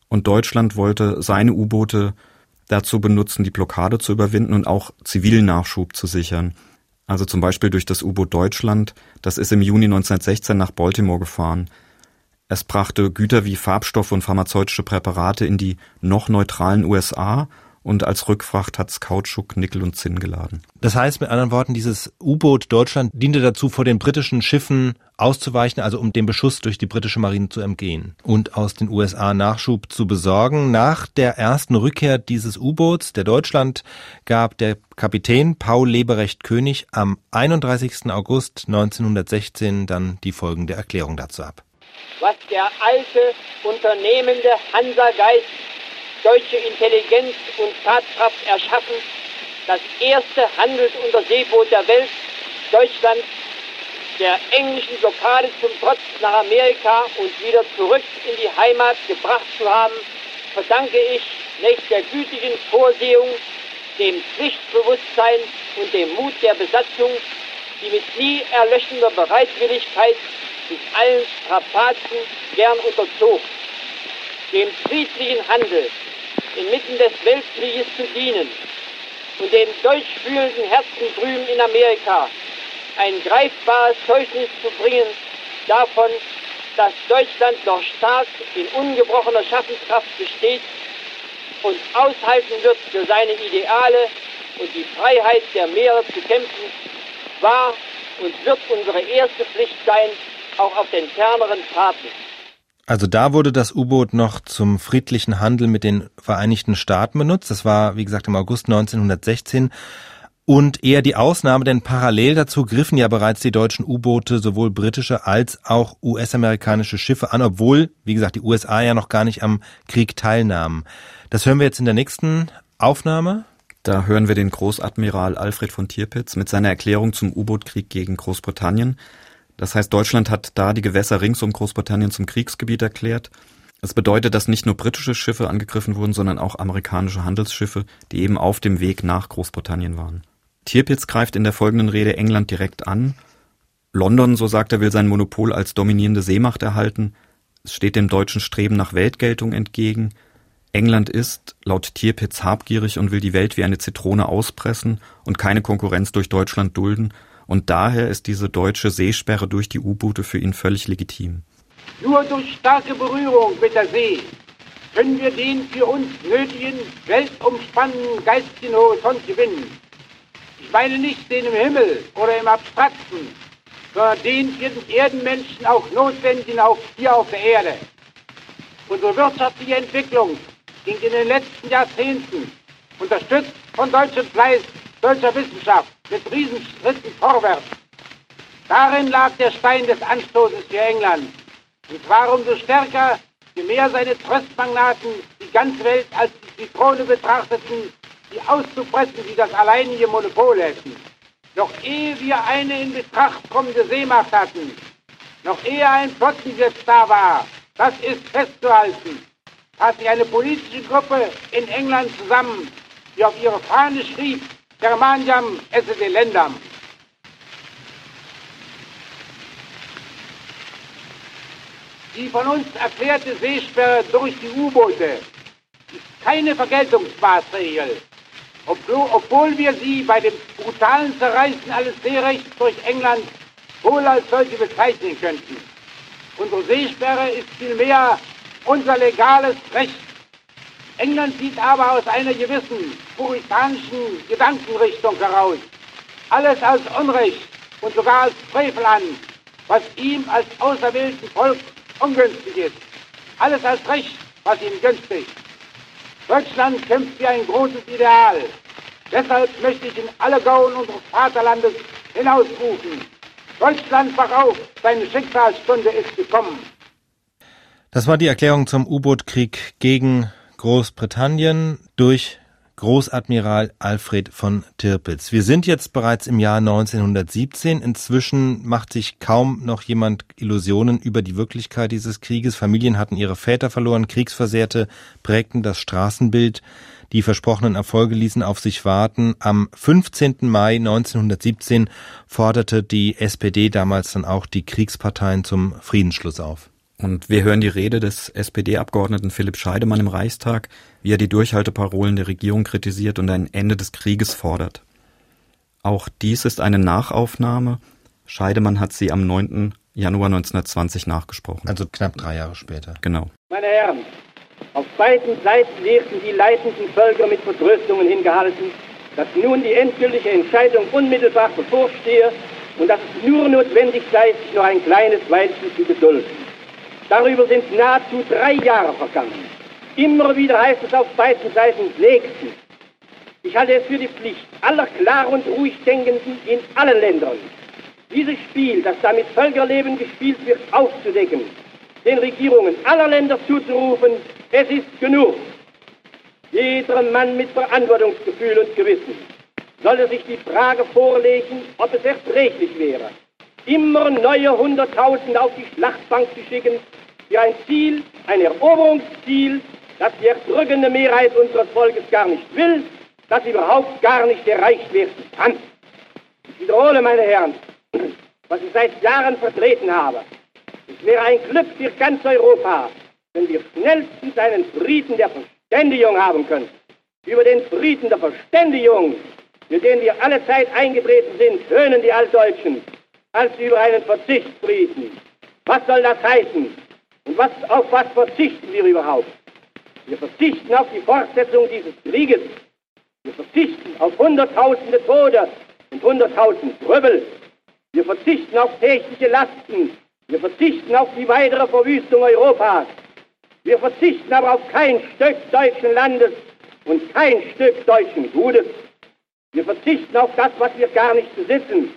Und Deutschland wollte seine U-Boote dazu benutzen, die Blockade zu überwinden und auch zivilen Nachschub zu sichern. Also zum Beispiel durch das U-Boot Deutschland, das ist im Juni 1916 nach Baltimore gefahren. Es brachte Güter wie Farbstoffe und pharmazeutische Präparate in die noch neutralen USA und als Rückfracht hat's Kautschuk, Nickel und Zinn geladen. Das heißt mit anderen Worten, dieses U-Boot Deutschland diente dazu, vor den britischen Schiffen auszuweichen, also um dem Beschuss durch die britische Marine zu entgehen und aus den USA Nachschub zu besorgen. Nach der ersten Rückkehr dieses U-Boots, der Deutschland, gab der Kapitän Paul Leberecht König am 31. August 1916 dann die folgende Erklärung dazu ab. Was der alte, unternehmende Hansa-Geist deutsche Intelligenz und Tatkraft erschaffen, das erste Handelsunterseeboot der Welt, Deutschland, der englischen Blockade zum Trotz nach Amerika und wieder zurück in die Heimat gebracht zu haben, verdanke ich nicht der gütigen Vorsehung, dem Pflichtbewusstsein und dem Mut der Besatzung, die mit nie erlöschender Bereitwilligkeit sich allen Strapazen gern unterzog, dem friedlichen Handel inmitten des Weltkrieges zu dienen und den deutschfühlenden Herzen drüben in Amerika ein greifbares Zeugnis zu bringen davon, dass Deutschland noch stark in ungebrochener Schaffenskraft besteht und aushalten wird, für seine Ideale und die Freiheit der Meere zu kämpfen, war und wird unsere erste Pflicht sein, auch auf den ferneren Fahrten. Also da wurde das U-Boot noch zum friedlichen Handel mit den Vereinigten Staaten benutzt. Das war, wie gesagt, im August 1916. Und eher die Ausnahme, denn parallel dazu griffen ja bereits die deutschen U-Boote sowohl britische als auch US-amerikanische Schiffe an, obwohl, wie gesagt, die USA ja noch gar nicht am Krieg teilnahmen. Das hören wir jetzt in der nächsten Aufnahme. Da hören wir den Großadmiral Alfred von Tirpitz mit seiner Erklärung zum U-Boot-Krieg gegen Großbritannien. Das heißt, Deutschland hat da die Gewässer rings um Großbritannien zum Kriegsgebiet erklärt. Es bedeutet, dass nicht nur britische Schiffe angegriffen wurden, sondern auch amerikanische Handelsschiffe, die eben auf dem Weg nach Großbritannien waren. Tirpitz greift in der folgenden Rede England direkt an. London, so sagt er, will sein Monopol als dominierende Seemacht erhalten. Es steht dem deutschen Streben nach Weltgeltung entgegen. England ist, laut Tirpitz, habgierig und will die Welt wie eine Zitrone auspressen und keine Konkurrenz durch Deutschland dulden. Und daher ist diese deutsche Seesperre durch die U-Boote für ihn völlig legitim. Nur durch starke Berührung mit der See können wir den für uns nötigen, weltumspannenden geistigen Horizont gewinnen. Ich meine nicht den im Himmel oder im Abstrakten, sondern den für den Erdenmenschen auch notwendigen auch hier auf der Erde. Unsere wirtschaftliche Entwicklung ging in den letzten Jahrzehnten, unterstützt von deutschem Fleiß, deutscher Wissenschaft, mit Riesenschritten vorwärts. Darin lag der Stein des Anstoßes für England. Und zwar umso stärker, je mehr seine Tröstmagnaten die ganze Welt als die Zitrone betrachteten, die auszupressen, die das alleinige Monopol hätten. Noch ehe wir eine in Betracht kommende Seemacht hatten, noch ehe ein Flottengesetz da war, das ist festzuhalten, hat sich eine politische Gruppe in England zusammen, die auf ihre Fahne schrieb, Germaniam esse delendam. Die von uns erklärte Seesperre durch die U-Boote ist keine Vergeltungsmaßregel, obwohl wir sie bei dem brutalen Zerreißen alles Seerechts durch England wohl als solche bezeichnen könnten. Unsere Seesperre ist vielmehr unser legales Recht. England sieht aber aus einer gewissen puritanischen Gedankenrichtung heraus alles als Unrecht und sogar als Frevel an, was ihm als auserwählten Volk ungünstig ist. Alles als Recht, was ihm günstig. Deutschland kämpft für ein großes Ideal. Deshalb möchte ich in alle Gauen unseres Vaterlandes hinausrufen. Deutschland, wach auf, deine Schicksalsstunde ist gekommen. Das war die Erklärung zum U-Boot-Krieg gegen Großbritannien durch Großadmiral Alfred von Tirpitz. Wir sind jetzt bereits im Jahr 1917. Inzwischen macht sich kaum noch jemand Illusionen über die Wirklichkeit dieses Krieges. Familien hatten ihre Väter verloren, Kriegsversehrte prägten das Straßenbild. Die versprochenen Erfolge ließen auf sich warten. Am 15. Mai 1917 forderte die SPD damals dann auch die Kriegsparteien zum Friedensschluss auf. Und wir hören die Rede des SPD-Abgeordneten Philipp Scheidemann im Reichstag, wie er die Durchhalteparolen der Regierung kritisiert und ein Ende des Krieges fordert. Auch dies ist eine Nachaufnahme. Scheidemann hat sie am 9. Januar 1920 nachgesprochen. Also knapp drei Jahre später. Genau. Meine Herren, auf beiden Seiten werden die leitenden Völker mit Vertröstungen hingehalten, dass nun die endgültige Entscheidung unmittelbar bevorstehe und dass es nur notwendig sei, sich noch ein kleines Weilchen zu gedulden. Darüber sind nahezu drei Jahre vergangen. Immer wieder heißt es auf beiden Seiten nächstens. Ich halte es für die Pflicht aller klar und ruhig Denkenden in allen Ländern, dieses Spiel, das da mit Völkerleben gespielt wird, aufzudecken, den Regierungen aller Länder zuzurufen, es ist genug. Jeder Mann mit Verantwortungsgefühl und Gewissen sollte sich die Frage vorlegen, ob es erträglich wäre, immer neue Hunderttausende auf die Schlachtbank zu schicken, für ein Ziel, ein Eroberungsziel, das die erdrückende Mehrheit unseres Volkes gar nicht will, das überhaupt gar nicht erreicht werden kann. Ich wiederhole, meine Herren, was ich seit Jahren vertreten habe. Es wäre ein Glück für ganz Europa, wenn wir schnellstens einen Frieden der Verständigung haben könnten. Über den Frieden der Verständigung, für den wir alle Zeit eingetreten sind, höhnen die Altdeutschen, als über einen Verzichtsfrieden. Was soll das heißen? Und was, auf was verzichten wir überhaupt? Wir verzichten auf die Fortsetzung dieses Krieges. Wir verzichten auf Hunderttausende Tode und Hunderttausend Trübbel. Wir verzichten auf tägliche Lasten. Wir verzichten auf die weitere Verwüstung Europas. Wir verzichten aber auf kein Stück deutschen Landes und kein Stück deutschen Gutes. Wir verzichten auf das, was wir gar nicht besitzen.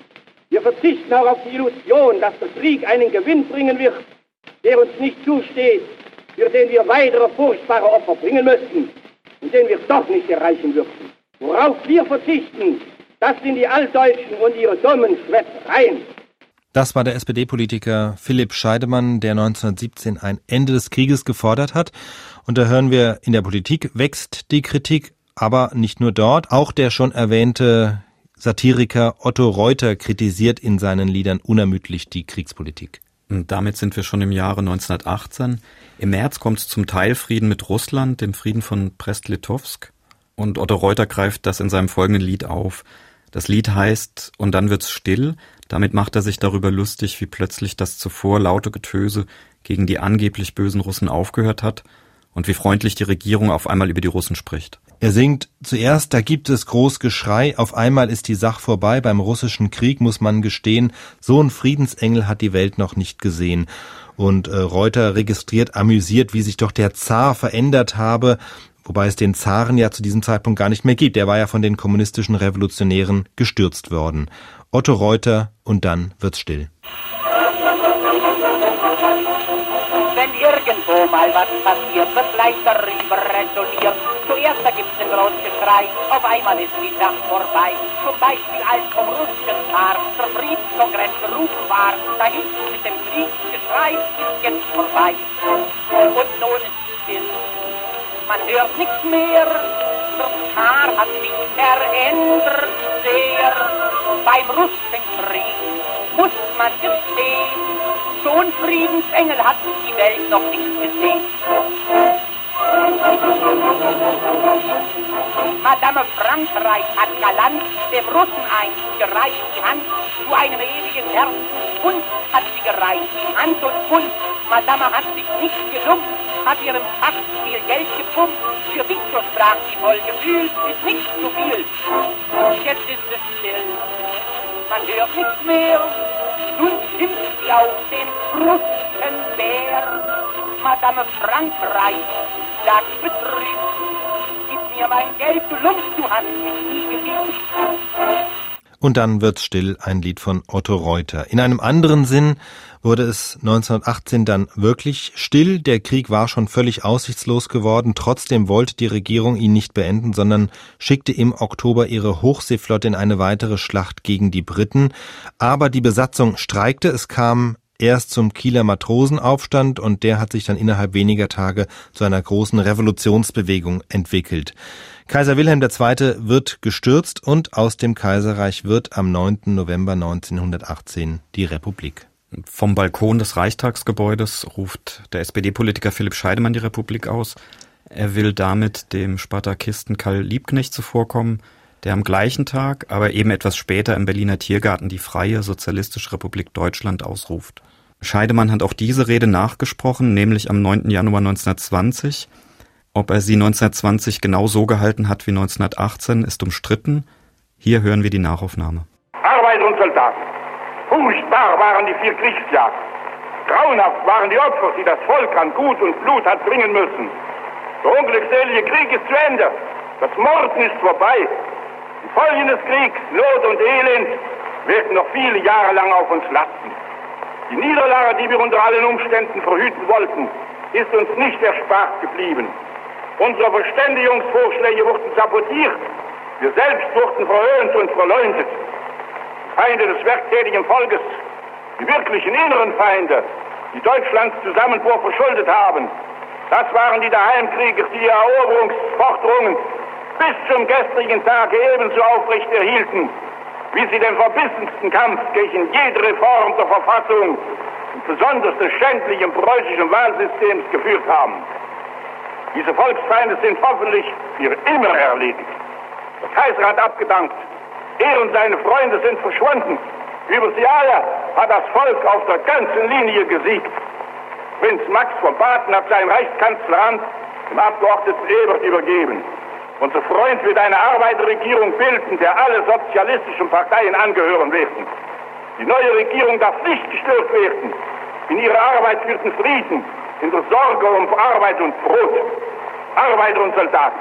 Wir verzichten auch auf die Illusion, dass der Krieg einen Gewinn bringen wird, der uns nicht zusteht, für den wir weitere furchtbare Opfer bringen müssten und den wir doch nicht erreichen würden. Worauf wir verzichten, das sind die Altdeutschen und ihre dummen Schwätzereien. Das war der SPD-Politiker Philipp Scheidemann, der 1917 ein Ende des Krieges gefordert hat. Und da hören wir, in der Politik wächst die Kritik, aber nicht nur dort. Auch der schon erwähnte Satiriker Otto Reuter kritisiert in seinen Liedern unermüdlich die Kriegspolitik. Und damit sind wir schon im Jahre 1918. Im März kommt es zum Teilfrieden mit Russland, dem Frieden von Brest-Litovsk. Und Otto Reuter greift das in seinem folgenden Lied auf. Das Lied heißt Und dann wird's still. Damit macht er sich darüber lustig, wie plötzlich das zuvor laute Getöse gegen die angeblich bösen Russen aufgehört hat und wie freundlich die Regierung auf einmal über die Russen spricht. Er singt zuerst, da gibt es groß Geschrei, auf einmal ist die Sach vorbei, beim russischen Krieg muss man gestehen, so ein Friedensengel hat die Welt noch nicht gesehen. Und äh, Reuter registriert amüsiert, wie sich doch der Zar verändert habe, wobei es den Zaren ja zu diesem Zeitpunkt gar nicht mehr gibt. Er war ja von den kommunistischen Revolutionären gestürzt worden. Otto Reuter und dann wird's still. Mal was passiert, wird gleich darüber rätoniert. Zuerst da gibt's ein Großgeschrei, auf einmal ist die Sache vorbei. Zum Beispiel als vom russischen Zar der Friedenskongress berufen war, da es mit dem Kriegsgeschrei, ist jetzt vorbei. Und nun ist es still, man hört nichts mehr, der Zar hat sich verändert sehr. Beim russischen Krieg muss man gestehen, ein Friedensengel hat die Welt noch nicht gesehen. Madame Frankreich hat galant dem Russen einst gereicht die Hand zu einem ewigen Herzensbund hat sie gereicht, Hand und Mund. Madame hat sich nicht gelumpt, hat ihrem Fach viel Geld gepumpt. Für Victor sprach sie voll Gefühl, ist nicht zu viel. Jetzt ist es still, man hört nichts mehr. Nun schimpft auf den Brustenbär. Madame Frankreich sagt betrübt, gib mir mein Geld, du Lump, du hast mich nie geliebt. Und dann wird's still, ein Lied von Otto Reuter. In einem anderen Sinn wurde es 1918 dann wirklich still. Der Krieg war schon völlig aussichtslos geworden. Trotzdem wollte die Regierung ihn nicht beenden, sondern schickte im Oktober ihre Hochseeflotte in eine weitere Schlacht gegen die Briten. Aber die Besatzung streikte. Es kam erst zum Kieler Matrosenaufstand und der hat sich dann innerhalb weniger Tage zu einer großen Revolutionsbewegung entwickelt. Kaiser Wilhelm II. wird gestürzt und aus dem Kaiserreich wird am 9. November 1918 die Republik. Vom Balkon des Reichstagsgebäudes ruft der SPD-Politiker Philipp Scheidemann die Republik aus. Er will damit dem Spartakisten Karl Liebknecht zuvorkommen, der am gleichen Tag, aber eben etwas später im Berliner Tiergarten die Freie Sozialistische Republik Deutschland ausruft. Scheidemann hat auch diese Rede nachgesprochen, nämlich am 9. Januar 1920. Ob er sie 1920 genau so gehalten hat wie 1918, ist umstritten. Hier hören wir die Nachaufnahme. Arbeiter und Soldaten, Furchtbar waren die vier Kriegsjahre. Grauenhaft waren die Opfer, die das Volk an Gut und Blut hat bringen müssen. Der unglückselige Krieg ist zu Ende. Das Morden ist vorbei. Die Folgen des Kriegs, Not und Elend, werden noch viele Jahre lang auf uns lasten. Die Niederlage, die wir unter allen Umständen verhüten wollten, ist uns nicht erspart geblieben. Unsere Verständigungsvorschläge wurden sabotiert. Wir selbst wurden verhöhnt und verleumdet. Feinde des werktätigen Volkes, die wirklichen inneren Feinde, die Deutschlands Zusammenbruch verschuldet haben. Das waren die Daheimkrieger, die Eroberungsforderungen bis zum gestrigen Tage ebenso aufrecht erhielten, wie sie den verbissensten Kampf gegen jede Reform der Verfassung und besonders des schändlichen preußischen Wahlsystems geführt haben. Diese Volksfeinde sind hoffentlich für immer erledigt. Der Kaiser hat abgedankt. Er und seine Freunde sind verschwunden. Über sie alle hat das Volk auf der ganzen Linie gesiegt. Prinz Max von Baden hat sein Reichskanzleramt dem Abgeordneten Ebert übergeben. Unser Freund wird eine Arbeiterregierung bilden, der alle sozialistischen Parteien angehören werden. Die neue Regierung darf nicht gestört werden. In ihrer Arbeit wird Frieden, in der Sorge um Arbeit und Brot. Arbeiter und Soldaten,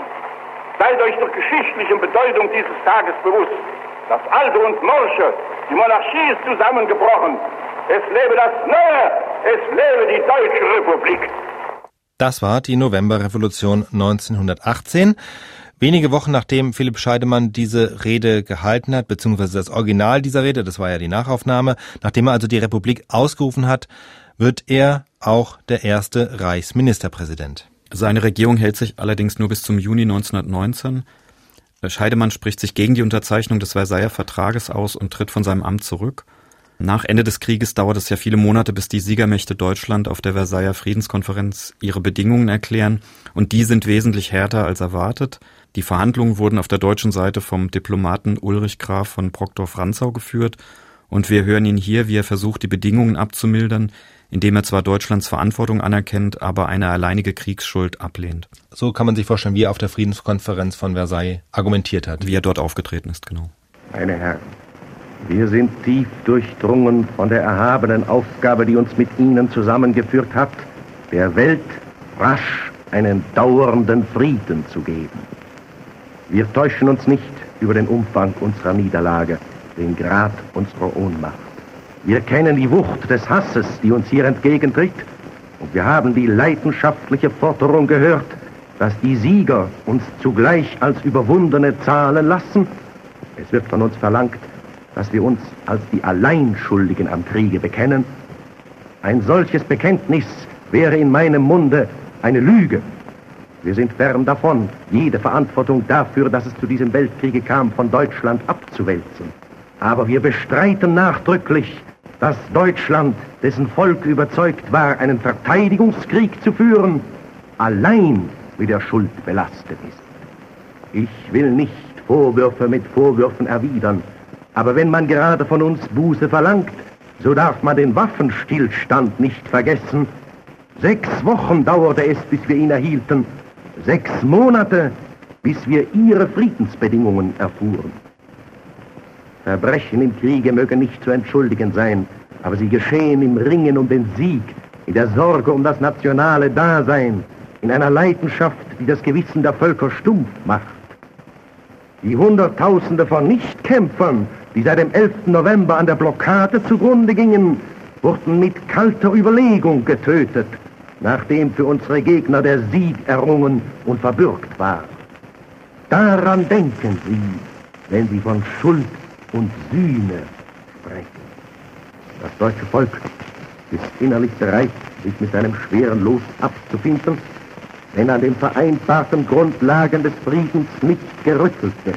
seid euch der geschichtlichen Bedeutung dieses Tages bewusst. Das Alte und Morsche, die Monarchie ist zusammengebrochen. Es lebe das Neue, es lebe die Deutsche Republik. Das war die Novemberrevolution 1918. Wenige Wochen nachdem Philipp Scheidemann diese Rede gehalten hat, beziehungsweise das Original dieser Rede, das war ja die Nachaufnahme, nachdem er also die Republik ausgerufen hat, wird er auch der erste Reichsministerpräsident. Seine Regierung hält sich allerdings nur bis zum Juni 1919. Scheidemann spricht sich gegen die Unterzeichnung des Versailler Vertrages aus und tritt von seinem Amt zurück. Nach Ende des Krieges dauert es ja viele Monate, bis die Siegermächte Deutschland auf der Versailler Friedenskonferenz ihre Bedingungen erklären, und die sind wesentlich härter als erwartet. Die Verhandlungen wurden auf der deutschen Seite vom Diplomaten Ulrich Graf von Brockdorf-Rantzau geführt, und wir hören ihn hier, wie er versucht, die Bedingungen abzumildern, indem er zwar Deutschlands Verantwortung anerkennt, aber eine alleinige Kriegsschuld ablehnt. So kann man sich vorstellen, wie er auf der Friedenskonferenz von Versailles argumentiert hat. Wie er dort aufgetreten ist, genau. Meine Herren, wir sind tief durchdrungen von der erhabenen Aufgabe, die uns mit Ihnen zusammengeführt hat, der Welt rasch einen dauernden Frieden zu geben. Wir täuschen uns nicht über den Umfang unserer Niederlage, den Grad unserer Ohnmacht. Wir kennen die Wucht des Hasses, die uns hier entgegentritt, und wir haben die leidenschaftliche Forderung gehört, dass die Sieger uns zugleich als Überwundene zahlen lassen. Es wird von uns verlangt, dass wir uns als die Alleinschuldigen am Kriege bekennen. Ein solches Bekenntnis wäre in meinem Munde eine Lüge. Wir sind fern davon, jede Verantwortung dafür, dass es zu diesem Weltkriege kam, von Deutschland abzuwälzen. Aber wir bestreiten nachdrücklich, dass Deutschland, dessen Volk überzeugt war, einen Verteidigungskrieg zu führen, allein mit der Schuld belastet ist. Ich will nicht Vorwürfe mit Vorwürfen erwidern, aber wenn man gerade von uns Buße verlangt, so darf man den Waffenstillstand nicht vergessen. Sechs Wochen dauerte es, bis wir ihn erhielten, sechs Monate, bis wir ihre Friedensbedingungen erfuhren. Verbrechen im Kriege mögen nicht zu entschuldigen sein, aber sie geschehen im Ringen um den Sieg, in der Sorge um das nationale Dasein, in einer Leidenschaft, die das Gewissen der Völker stumpf macht. Die Hunderttausende von Nichtkämpfern, die seit dem 11. November an der Blockade zugrunde gingen, wurden mit kalter Überlegung getötet, nachdem für unsere Gegner der Sieg errungen und verbürgt war. Daran denken Sie, wenn Sie von Schuld und Sühne sprechen. Das deutsche Volk ist innerlich bereit, sich mit seinem schweren Los abzufinden, wenn an den vereinbarten Grundlagen des Friedens nicht gerüttelt wird.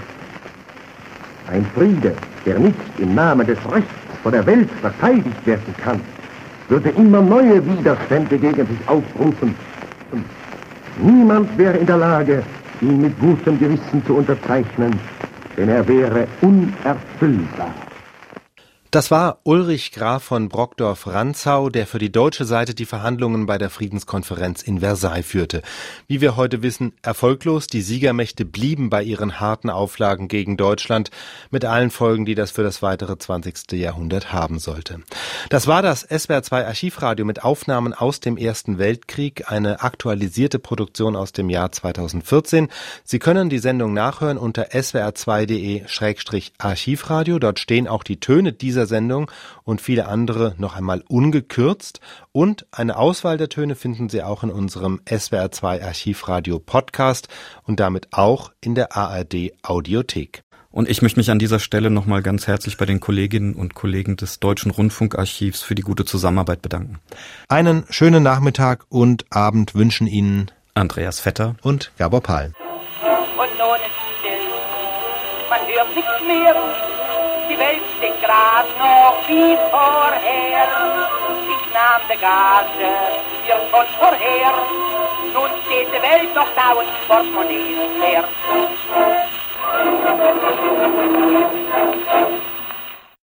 Ein Friede, der nicht im Namen des Rechts vor der Welt verteidigt werden kann, würde immer neue Widerstände gegen sich aufrufen. Niemand wäre in der Lage, ihn mit gutem Gewissen zu unterzeichnen, denn er wäre unerfüllbar. Das war Ulrich Graf von Brockdorf-Rantzau, der für die deutsche Seite die Verhandlungen bei der Friedenskonferenz in Versailles führte. Wie wir heute wissen, erfolglos. Die Siegermächte blieben bei ihren harten Auflagen gegen Deutschland, mit allen Folgen, die das für das weitere 20. Jahrhundert haben sollte. Das war das SWR2 Archivradio mit Aufnahmen aus dem Ersten Weltkrieg, eine aktualisierte Produktion aus dem Jahr 2014. Sie können die Sendung nachhören unter swr2.de-archivradio. Dort stehen auch die Töne dieser dieser Sendung und viele andere noch einmal ungekürzt. Und eine Auswahl der Töne finden Sie auch in unserem SWR2 Archivradio Podcast und damit auch in der ARD Audiothek. Und ich möchte mich an dieser Stelle nochmal ganz herzlich bei den Kolleginnen und Kollegen des Deutschen Rundfunkarchivs für die gute Zusammenarbeit bedanken. Einen schönen Nachmittag und Abend wünschen Ihnen Andreas Vetter und Gabor Pahl. Und nun ist still, man hört nichts mehr Welt steht grad noch wie vorher. Ich nahm de Gase, wir von vorher. Nun steht die Welt noch da und Portemonnaie ist leer.